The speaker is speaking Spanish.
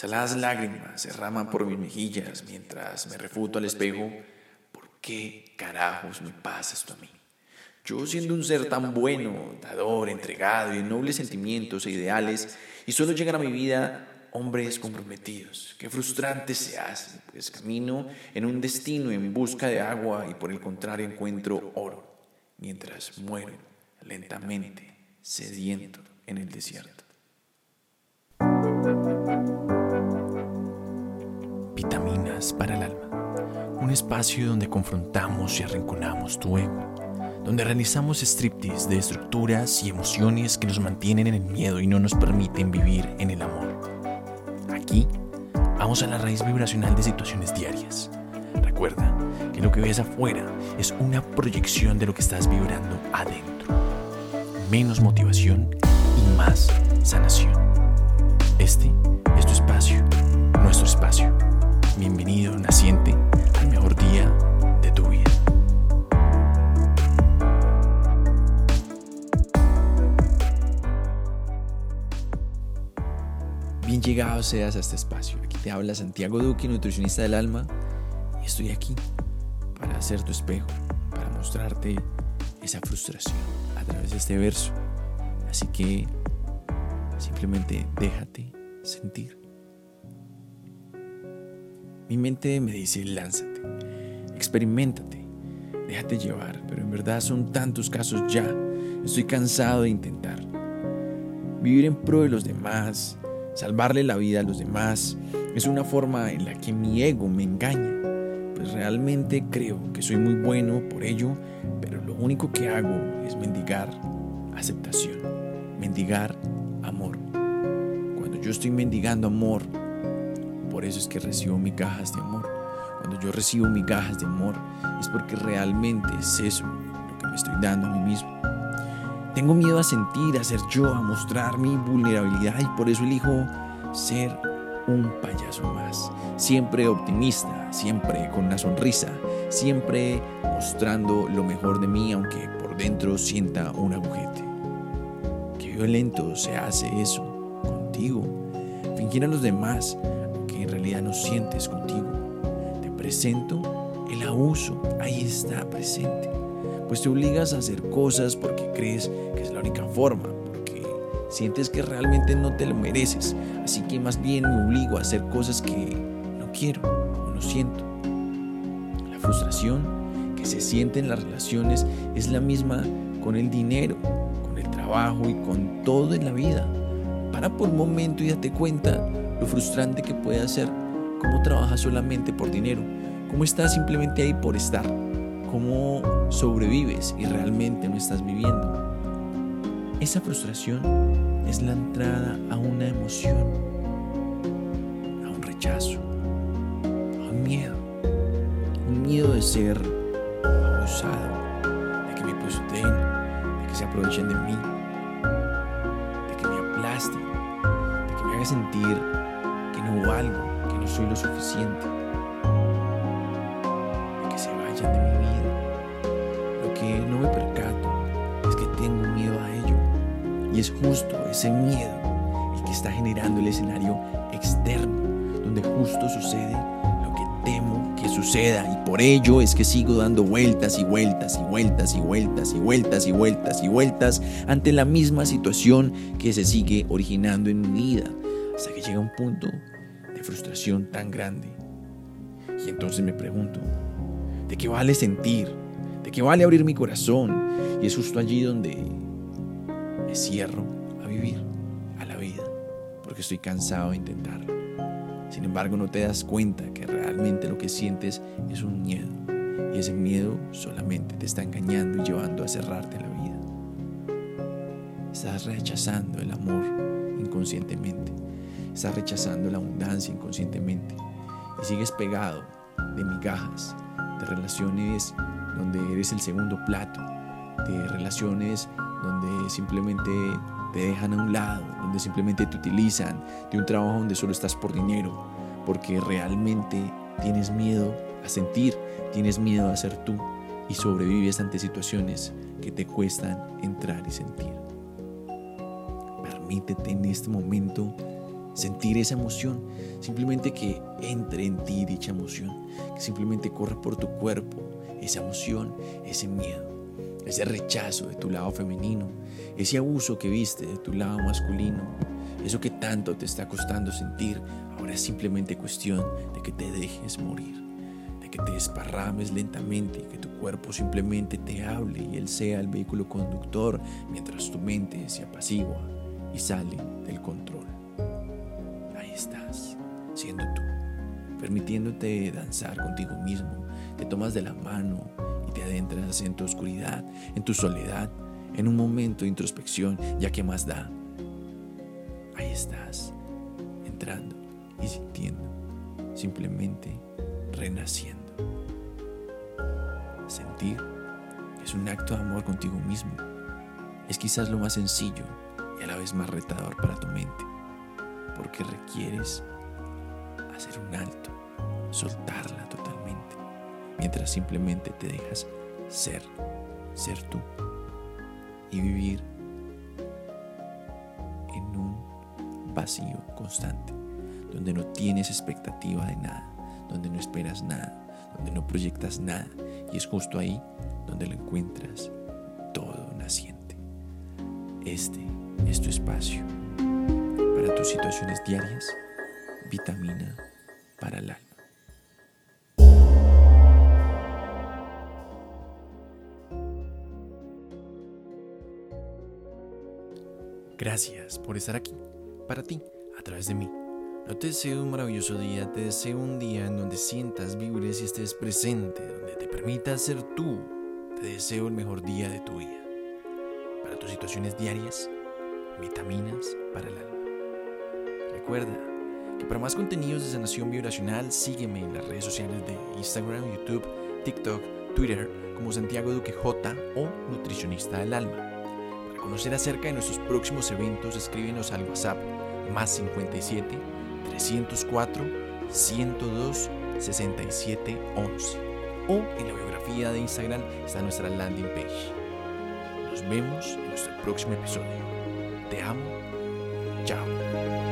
Saladas lágrimas se derraman por mis mejillas mientras me refuto al espejo. ¿Por qué carajos me pasa esto a mí? Yo siendo un ser tan bueno, dador, entregado y de nobles sentimientos e ideales, y solo llegan a mi vida hombres comprometidos. Qué frustrante se hace, pues camino en un destino en busca de agua y por el contrario encuentro oro, mientras muero lentamente, sediento en el desierto. Para el alma. Un espacio donde confrontamos y arrinconamos tu ego. Donde realizamos striptease de estructuras y emociones que nos mantienen en el miedo y no nos permiten vivir en el amor. Aquí vamos a la raíz vibracional de situaciones diarias. Recuerda que lo que ves afuera es una proyección de lo que estás vibrando adentro. Menos motivación y más Bien llegado seas a este espacio. Aquí te habla Santiago Duque, nutricionista del alma, y estoy aquí para hacer tu espejo, para mostrarte esa frustración a través de este verso. Así que simplemente déjate sentir. Mi mente me dice, lánzate, experimentate, déjate llevar, pero en verdad son tantos casos ya. Estoy cansado de intentar. Vivir en pro de los demás, salvarle la vida a los demás, es una forma en la que mi ego me engaña. Pues realmente creo que soy muy bueno por ello, pero lo único que hago es mendigar aceptación, mendigar amor. Cuando yo estoy mendigando amor, por eso es que recibo migajas de amor. Cuando yo recibo migajas de amor es porque realmente es eso lo que me estoy dando a mí mismo. Tengo miedo a sentir, a ser yo, a mostrar mi vulnerabilidad y por eso elijo ser un payaso más. Siempre optimista, siempre con una sonrisa, siempre mostrando lo mejor de mí aunque por dentro sienta un agujete. Qué violento se hace eso contigo. Fingir a los demás que en realidad no sientes contigo. Te presento el abuso, ahí está presente pues te obligas a hacer cosas porque crees que es la única forma, porque sientes que realmente no te lo mereces, así que más bien me obligo a hacer cosas que no quiero o no siento. La frustración que se siente en las relaciones es la misma con el dinero, con el trabajo y con todo en la vida. Para por un momento y date cuenta lo frustrante que puede ser cómo trabajas solamente por dinero, cómo estás simplemente ahí por estar cómo sobrevives y realmente no estás viviendo. Esa frustración es la entrada a una emoción, a un rechazo, a un miedo. Un miedo de ser abusado, de que me pisoteen, de que se aprovechen de mí, de que me aplasten, de que me haga sentir que no valgo, que no soy lo suficiente, de que se vayan de mi es justo ese miedo el que está generando el escenario externo, donde justo sucede lo que temo que suceda. Y por ello es que sigo dando vueltas y vueltas y vueltas y vueltas y vueltas y vueltas y vueltas ante la misma situación que se sigue originando en mi vida. Hasta que llega un punto de frustración tan grande. Y entonces me pregunto, ¿de qué vale sentir? ¿De qué vale abrir mi corazón? Y es justo allí donde cierro a vivir, a la vida, porque estoy cansado de intentarlo. Sin embargo, no te das cuenta que realmente lo que sientes es un miedo. Y ese miedo solamente te está engañando y llevando a cerrarte la vida. Estás rechazando el amor inconscientemente. Estás rechazando la abundancia inconscientemente. Y sigues pegado de migajas, de relaciones donde eres el segundo plato, de relaciones donde simplemente te dejan a un lado, donde simplemente te utilizan, de un trabajo donde solo estás por dinero, porque realmente tienes miedo a sentir, tienes miedo a ser tú y sobrevives ante situaciones que te cuestan entrar y sentir. Permítete en este momento sentir esa emoción, simplemente que entre en ti dicha emoción, que simplemente corra por tu cuerpo esa emoción, ese miedo, ese rechazo de tu lado femenino, ese abuso que viste de tu lado masculino, eso que tanto te está costando sentir, ahora es simplemente cuestión de que te dejes morir, de que te desparrames lentamente que tu cuerpo simplemente te hable y él sea el vehículo conductor mientras tu mente se apacigua y sale del control. Ahí estás, siendo tú, permitiéndote danzar contigo mismo, te tomas de la mano te adentras en tu oscuridad, en tu soledad, en un momento de introspección, ya que más da. Ahí estás, entrando y sintiendo, simplemente renaciendo. Sentir es un acto de amor contigo mismo. Es quizás lo más sencillo y a la vez más retador para tu mente, porque requieres hacer un alto, soltarla totalmente, mientras simplemente te dejas ser, ser tú y vivir en un vacío constante, donde no tienes expectativa de nada, donde no esperas nada, donde no proyectas nada, y es justo ahí donde lo encuentras todo naciente. Este es tu espacio para tus situaciones diarias, vitamina para el alma. Gracias por estar aquí, para ti, a través de mí. No te deseo un maravilloso día, te deseo un día en donde sientas, vibres y estés presente, donde te permitas ser tú. Te deseo el mejor día de tu vida. Para tus situaciones diarias, vitaminas para el alma. Recuerda que para más contenidos de sanación vibracional, sígueme en las redes sociales de Instagram, YouTube, TikTok, Twitter como Santiago Duque J o Nutricionista del Alma. Conocer acerca de nuestros próximos eventos, escríbenos al WhatsApp más 57 304 102 67 11 o en la biografía de Instagram está nuestra landing page. Nos vemos en nuestro próximo episodio. Te amo. Chao.